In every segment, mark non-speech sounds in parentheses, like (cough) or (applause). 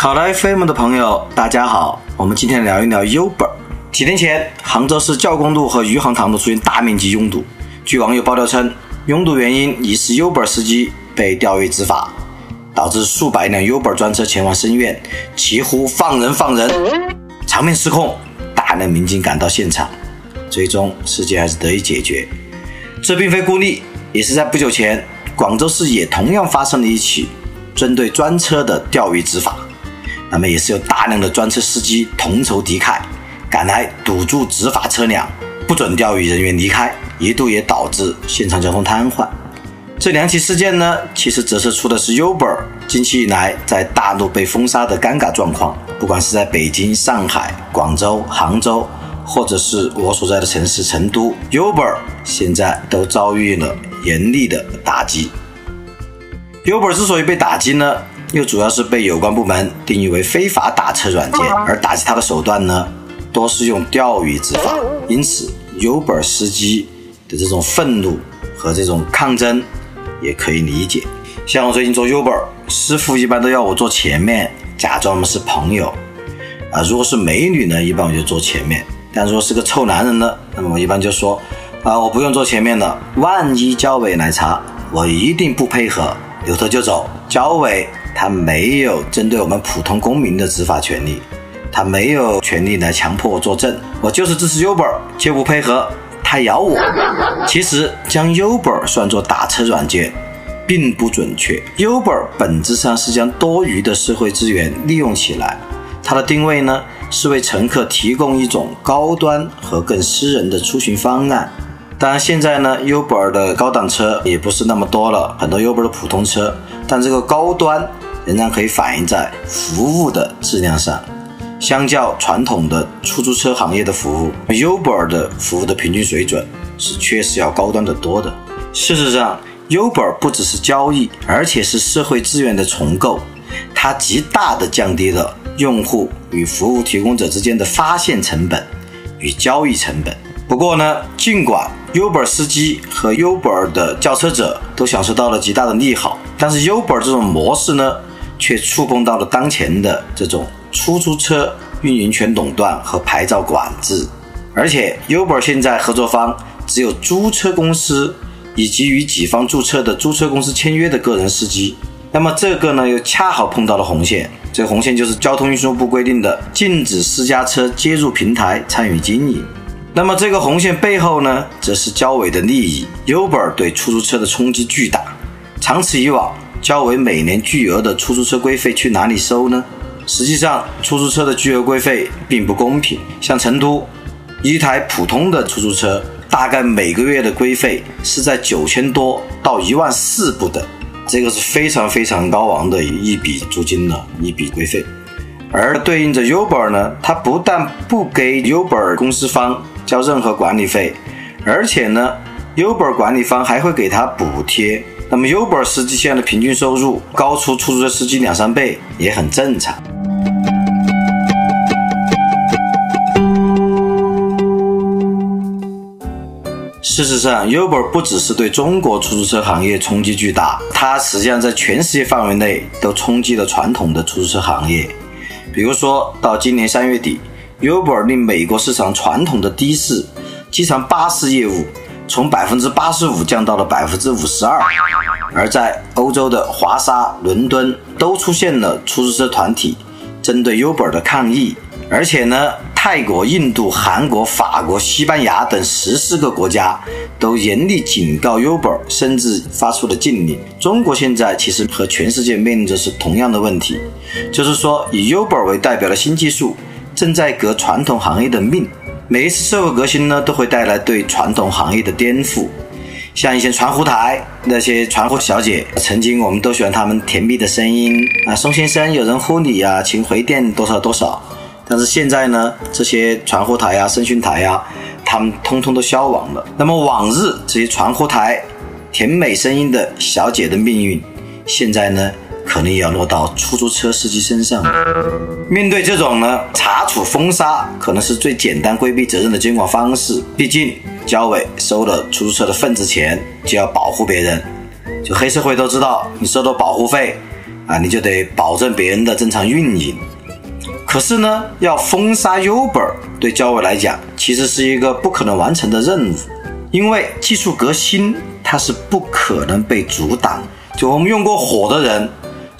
考拉 FM 的朋友，大家好，我们今天聊一聊 Uber。几天前，杭州市教工路和余杭塘路出现大面积拥堵，据网友爆料称，拥堵原因疑似 Uber 司机被钓鱼执法，导致数百辆 Uber 专车前往深院，齐呼放人放人，场面失控，大量民警赶到现场，最终事件还是得以解决。这并非孤立，也是在不久前，广州市也同样发生了一起针对专车的钓鱼执法。那么也是有大量的专车司机同仇敌忾，赶来堵住执法车辆，不准钓鱼人员离开，一度也导致现场交通瘫痪。这两起事件呢，其实折射出的是 Uber 近期以来在大陆被封杀的尴尬状况。不管是在北京、上海、广州、杭州，或者是我所在的城市成都，Uber 现在都遭遇了严厉的打击。Uber 之所以被打击呢？又主要是被有关部门定义为非法打车软件，而打击它的手段呢，多是用钓鱼执法。因此，Uber 司机的这种愤怒和这种抗争也可以理解。像我最近做 Uber，师傅一般都要我坐前面，假装我们是朋友。啊，如果是美女呢，一般我就坐前面；但如果是个臭男人呢，那么我一般就说，啊，我不用坐前面了，万一交委来查，我一定不配合，扭头就走。交委。他没有针对我们普通公民的执法权利，他没有权利来强迫我作证。我就是支持 Uber，就不配合，他咬我。其实将 Uber 算作打车软件，并不准确。Uber 本质上是将多余的社会资源利用起来，它的定位呢是为乘客提供一种高端和更私人的出行方案。当然，现在呢，Uber 的高档车也不是那么多了，很多 Uber 的普通车，但这个高端仍然可以反映在服务的质量上。相较传统的出租车行业的服务，Uber 的服务的平均水准是确实要高端的多的。事实上，Uber 不只是交易，而且是社会资源的重构，它极大的降低了用户与服务提供者之间的发现成本与交易成本。不过呢，尽管 Uber 司机和 Uber 的叫车者都享受到了极大的利好，但是 Uber 这种模式呢，却触碰到了当前的这种出租车运营权垄断和牌照管制。而且 Uber 现在合作方只有租车公司以及与己方注册的租车公司签约的个人司机。那么这个呢，又恰好碰到了红线。这个红线就是交通运输部规定的禁止私家车接入平台参与经营。那么这个红线背后呢，则是交委的利益。Uber 对出租车的冲击巨大，长此以往，交为每年巨额的出租车规费去哪里收呢？实际上，出租车的巨额规费并不公平。像成都一台普通的出租车，大概每个月的规费是在九千多到一万四不等，这个是非常非常高昂的一笔租金了，一笔规费。而对应着 Uber 呢，它不但不给 Uber 公司方交任何管理费，而且呢，Uber 管理方还会给他补贴。那么，Uber 司机现在的平均收入高出出租车司机两三倍，也很正常。事实上，Uber 不只是对中国出租车行业冲击巨大，它实际上在全世界范围内都冲击了传统的出租车行业。比如说到今年三月底。Uber 令美国市场传统的的士、机场巴士业务从百分之八十五降到了百分之五十二，而在欧洲的华沙、伦敦都出现了出租车团体针对 Uber 的抗议，而且呢，泰国、印度、韩国、法国、西班牙等十四个国家都严厉警告 Uber，甚至发出了禁令。中国现在其实和全世界面临着是同样的问题，就是说以 Uber 为代表的新技术。正在革传统行业的命。每一次社会革新呢，都会带来对传统行业的颠覆。像以前传呼台那些传呼小姐，曾经我们都喜欢她们甜蜜的声音啊，宋先生有人呼你啊，请回电多少多少。但是现在呢，这些传呼台啊、声讯台啊，他们通通都消亡了。那么往日这些传呼台甜美声音的小姐的命运，现在呢，可能也要落到出租车司机身上。面对这种呢，查处封杀可能是最简单规避责任的监管方式。毕竟。交委收了出租车的份子钱，就要保护别人。就黑社会都知道，你收了保护费啊，你就得保证别人的正常运营。可是呢，要封杀 Uber，对交委来讲，其实是一个不可能完成的任务，因为技术革新它是不可能被阻挡。就我们用过火的人，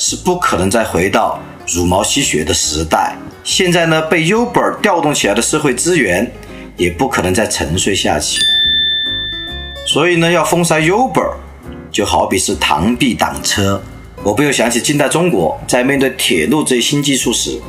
是不可能再回到茹毛吸血的时代。现在呢，被 Uber 调动起来的社会资源。也不可能再沉睡下去，所以呢，要封杀 Uber，就好比是螳臂挡车。我不由想起近代中国在面对铁路这一新技术时，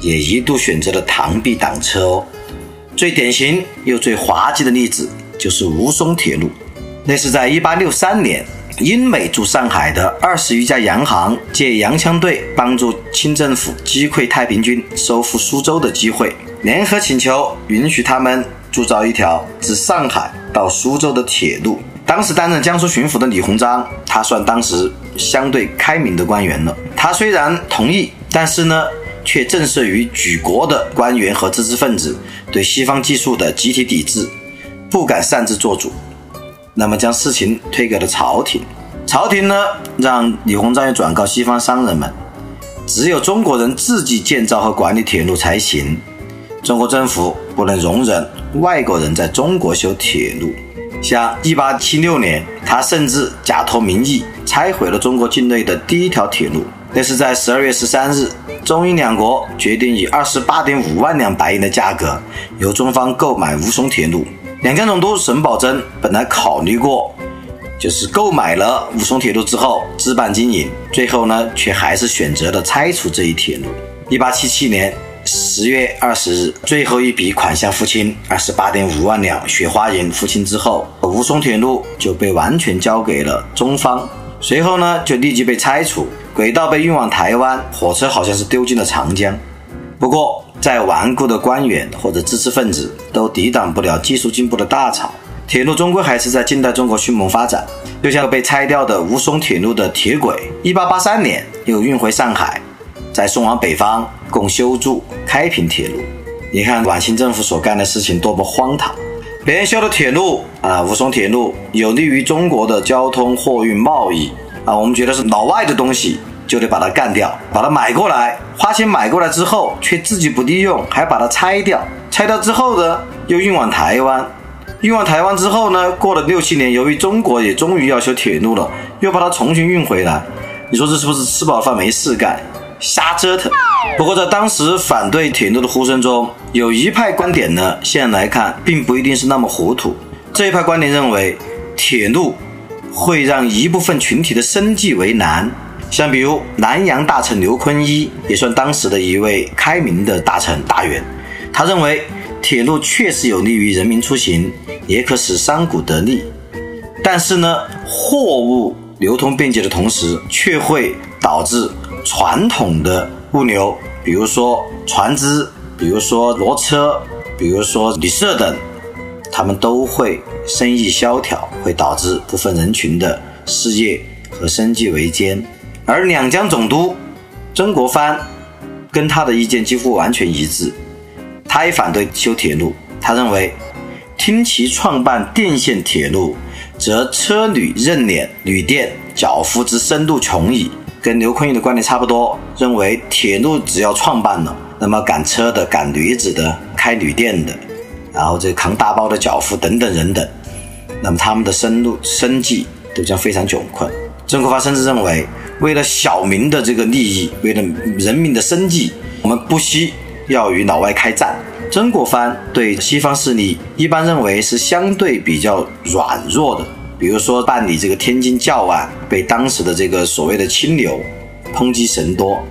也一度选择了螳臂挡车哦。最典型又最滑稽的例子就是吴淞铁路，那是在1863年，英美驻上海的二十余家洋行借洋枪队帮助清政府击溃太平军、收复苏州的机会，联合请求允许他们。铸造一条自上海到苏州的铁路。当时担任江苏巡抚的李鸿章，他算当时相对开明的官员了。他虽然同意，但是呢，却震慑于举国的官员和知识分子对西方技术的集体抵制，不敢擅自做主。那么将事情推给了朝廷。朝廷呢，让李鸿章也转告西方商人们，只有中国人自己建造和管理铁路才行。中国政府不能容忍外国人在中国修铁路。像1876年，他甚至假托名义拆毁了中国境内的第一条铁路。那是在12月13日，中英两国决定以28.5万两白银的价格由中方购买吴淞铁路。两江总督沈葆桢本来考虑过，就是购买了吴淞铁路之后置办经营，最后呢，却还是选择了拆除这一铁路。1877年。十月二十日，最后一笔款项付清，二十八点五万两雪花银付清之后，吴淞铁路就被完全交给了中方。随后呢，就立即被拆除，轨道被运往台湾，火车好像是丢进了长江。不过，再顽固的官员或者知识分子都抵挡不了技术进步的大潮，铁路终归还是在近代中国迅猛发展。就像被拆掉的吴淞铁路的铁轨，一八八三年又运回上海。再送往北方，供修筑开平铁路。你看晚清政府所干的事情多么荒唐！别人修的铁路啊，吴淞铁路有利于中国的交通、货运、贸易啊，我们觉得是老外的东西，就得把它干掉，把它买过来，花钱买过来之后，却自己不利用，还把它拆掉。拆掉之后呢，又运往台湾，运往台湾之后呢，过了六七年，由于中国也终于要修铁路了，又把它重新运回来。你说这是不是吃饱饭没事干？瞎折腾。不过，在当时反对铁路的呼声中，有一派观点呢，现在来看并不一定是那么糊涂。这一派观点认为，铁路会让一部分群体的生计为难。像比如南洋大臣刘坤一，也算当时的一位开明的大臣大员。他认为，铁路确实有利于人民出行，也可使商贾得利。但是呢，货物流通便捷的同时，却会导致。传统的物流，比如说船只，比如说骡车，比如说旅社等，他们都会生意萧条，会导致部分人群的事业和生计维艰。而两江总督曾国藩跟他的意见几乎完全一致，他也反对修铁路。他认为，听其创办电线铁路，则车旅任敛，旅店缴付之深度穷矣。跟刘坤一的观点差不多，认为铁路只要创办了，那么赶车的、赶驴子的、开旅店的，然后这扛大包的脚夫等等人等，那么他们的生路生计都将非常窘困。曾国藩甚至认为，为了小民的这个利益，为了人民的生计，我们不惜要与老外开战。曾国藩对西方势力一般认为是相对比较软弱的。比如说办理这个天津教案，被当时的这个所谓的清流抨击神多，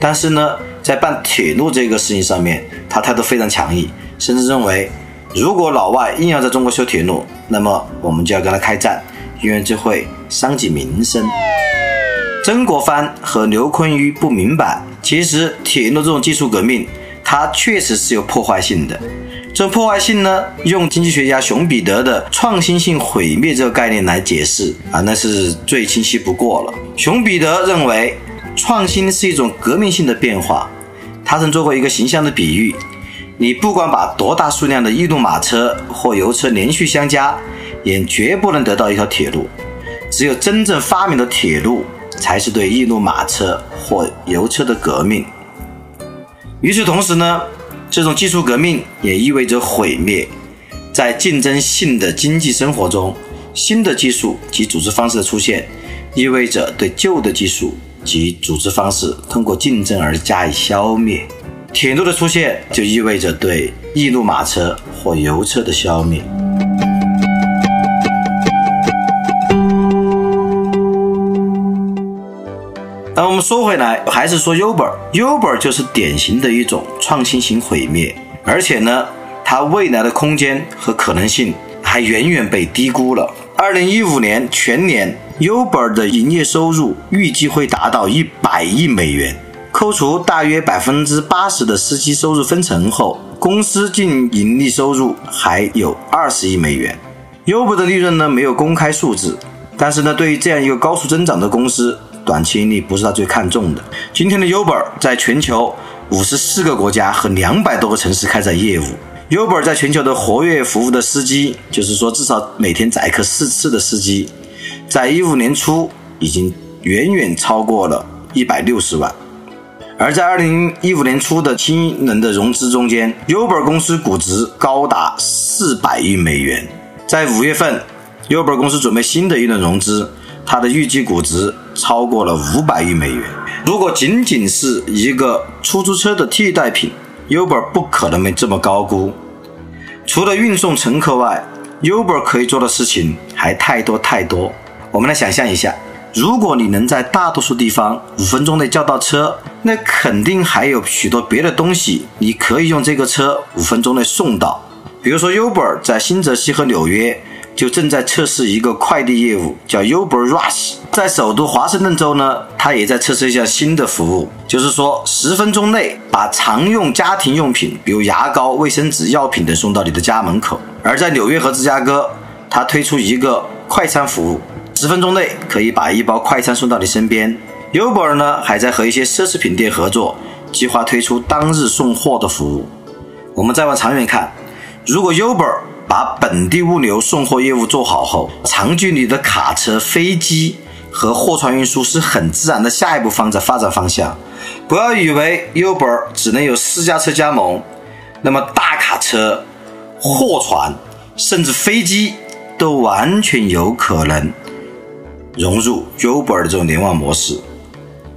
但是呢，在办铁路这个事情上面，他态度非常强硬，甚至认为，如果老外硬要在中国修铁路，那么我们就要跟他开战，因为这会伤及民生。曾国藩和刘坤裕不明白，其实铁路这种技术革命，它确实是有破坏性的。这种破坏性呢，用经济学家熊彼得的创新性毁灭这个概念来解释啊，那是最清晰不过了。熊彼得认为，创新是一种革命性的变化。他曾做过一个形象的比喻：你不管把多大数量的异动马车或油车连续相加，也绝不能得到一条铁路。只有真正发明的铁路，才是对易动马车或油车的革命。与此同时呢？这种技术革命也意味着毁灭。在竞争性的经济生活中，新的技术及组织方式的出现，意味着对旧的技术及组织方式通过竞争而加以消灭。铁路的出现就意味着对易路马车或油车的消灭。那我们说回来，还是说 Uber，Uber 就是典型的一种创新型毁灭，而且呢，它未来的空间和可能性还远远被低估了。二零一五年全年，Uber 的营业收入预计会达到一百亿美元，扣除大约百分之八十的司机收入分成后，公司净盈利收入还有二十亿美元。Uber 的利润呢没有公开数字，但是呢，对于这样一个高速增长的公司，短期盈利不是他最看重的。今天的 Uber 在全球五十四个国家和两百多个城市开展业务。Uber 在全球的活跃服务的司机，就是说至少每天载客四次的司机，在一五年初已经远远超过了一百六十万。而在二零一五年初的新一轮的融资中间，Uber 公司估值高达四百亿美元。在五月份，Uber 公司准备新的一轮融资。它的预计估值超过了五百亿美元。如果仅仅是一个出租车的替代品，Uber 不可能没这么高估。除了运送乘客外，Uber 可以做的事情还太多太多。我们来想象一下，如果你能在大多数地方五分钟内叫到车，那肯定还有许多别的东西你可以用这个车五分钟内送到。比如说，Uber 在新泽西和纽约。就正在测试一个快递业务，叫 Uber Rush。在首都华盛顿州呢，它也在测试一项新的服务，就是说十分钟内把常用家庭用品，比如牙膏、卫生纸、药品等送到你的家门口。而在纽约和芝加哥，它推出一个快餐服务，十分钟内可以把一包快餐送到你身边。Uber 呢，还在和一些奢侈品店合作，计划推出当日送货的服务。我们再往长远看，如果 Uber 把本地物流送货业务做好后，长距离的卡车、飞机和货船运输是很自然的下一步方在发展方向。不要以为 Uber 只能有私家车加盟，那么大卡车、货船甚至飞机都完全有可能融入 Uber 的这种联网模式。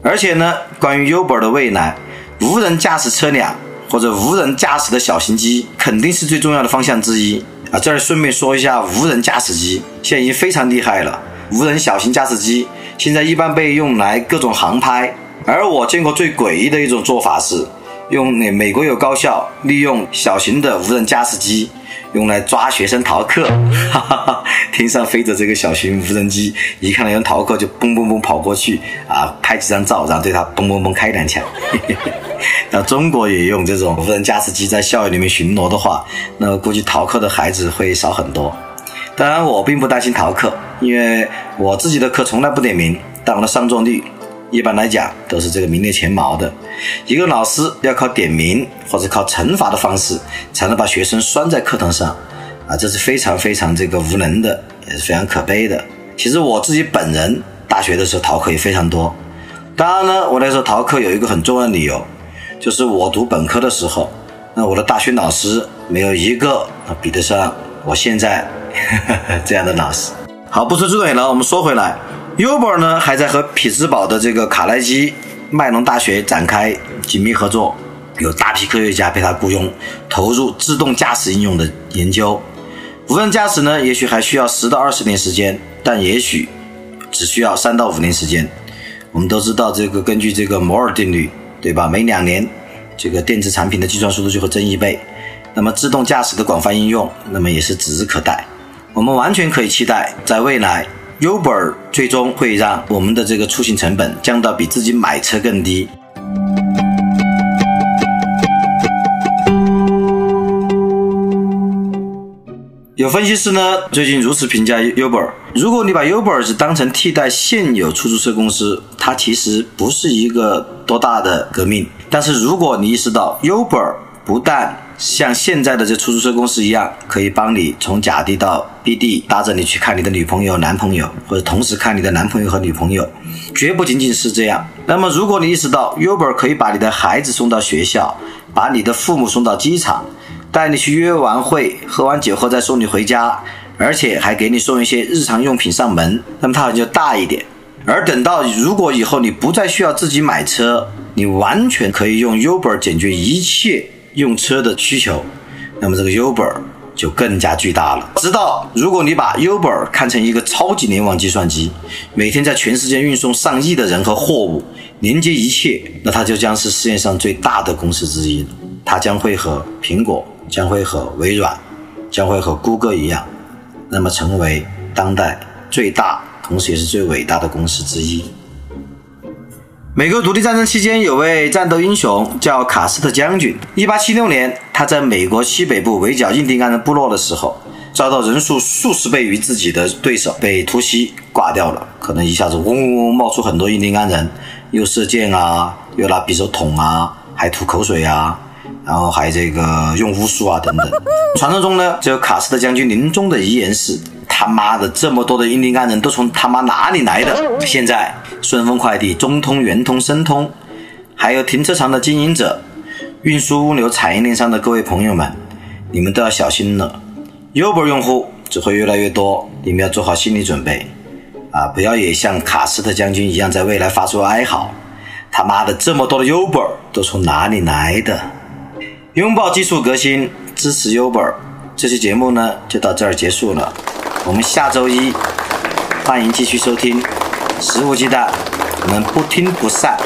而且呢，关于 Uber 的未来，无人驾驶车辆或者无人驾驶的小型机肯定是最重要的方向之一。啊，这儿顺便说一下，无人驾驶机现在已经非常厉害了。无人小型驾驶机现在一般被用来各种航拍，而我见过最诡异的一种做法是，用那美国有高校利用小型的无人驾驶机用来抓学生逃课。哈哈哈，天上飞着这个小型无人机，一看到有人逃课就嘣嘣嘣跑过去啊，拍几张照，然后对他嘣嘣嘣开两枪。嘿嘿那中国也用这种无人驾驶机在校园里面巡逻的话，那估计逃课的孩子会少很多。当然，我并不担心逃课，因为我自己的课从来不点名，但我的上座率一般来讲都是这个名列前茅的。一个老师要靠点名或者靠惩罚的方式才能把学生拴在课堂上，啊，这是非常非常这个无能的，也是非常可悲的。其实我自己本人大学的时候逃课也非常多。当然呢，我那时候逃课有一个很重要的理由。就是我读本科的时候，那我的大学老师没有一个比得上我现在 (laughs) 这样的老师。好，不说这远了，我们说回来，Uber 呢还在和匹兹堡的这个卡耐基麦隆大学展开紧密合作，有大批科学家被他雇佣，投入自动驾驶应用的研究。无人驾驶呢，也许还需要十到二十年时间，但也许只需要三到五年时间。我们都知道，这个根据这个摩尔定律。对吧？每两年，这个电子产品的计算速度就会增一倍。那么自动驾驶的广泛应用，那么也是指日可待。我们完全可以期待，在未来 Uber 最终会让我们的这个出行成本降到比自己买车更低。有分析师呢，最近如此评价 Uber：如果你把 Uber 只当成替代现有出租车公司，它其实不是一个多大的革命。但是如果你意识到 Uber 不但像现在的这出租车公司一样，可以帮你从甲地到 B 地，搭着你去看你的女朋友、男朋友，或者同时看你的男朋友和女朋友，绝不仅仅是这样。那么，如果你意识到 Uber 可以把你的孩子送到学校，把你的父母送到机场，带你去约完会、喝完酒后再送你回家，而且还给你送一些日常用品上门，那么它好像就大一点。而等到如果以后你不再需要自己买车，你完全可以用 Uber 解决一切。用车的需求，那么这个 Uber 就更加巨大了。直到如果你把 Uber 看成一个超级联网计算机，每天在全世界运送上亿的人和货物，连接一切，那它就将是世界上最大的公司之一了。它将会和苹果、将会和微软、将会和谷歌一样，那么成为当代最大，同时也是最伟大的公司之一。美国独立战争期间，有位战斗英雄叫卡斯特将军。1876年，他在美国西北部围剿印第安人部落的时候，遭到人数数十倍于自己的对手，被突袭挂掉了。可能一下子嗡嗡嗡冒出很多印第安人，又射箭啊，又拿匕首捅啊，还吐口水啊，然后还有这个用巫术啊等等。(laughs) 传说中呢，这个卡斯特将军临终的遗言是。他妈的，这么多的印第安人都从他妈哪里来的？现在顺丰快递、中通、圆通、申通，还有停车场的经营者、运输物流产业链上的各位朋友们，你们都要小心了。Uber 用户只会越来越多，你们要做好心理准备啊！不要也像卡斯特将军一样，在未来发出哀嚎。他妈的，这么多的 Uber 都从哪里来的？拥抱技术革新，支持 Uber。这期节目呢，就到这儿结束了。我们下周一欢迎继续收听，肆无忌惮，我们不听不散。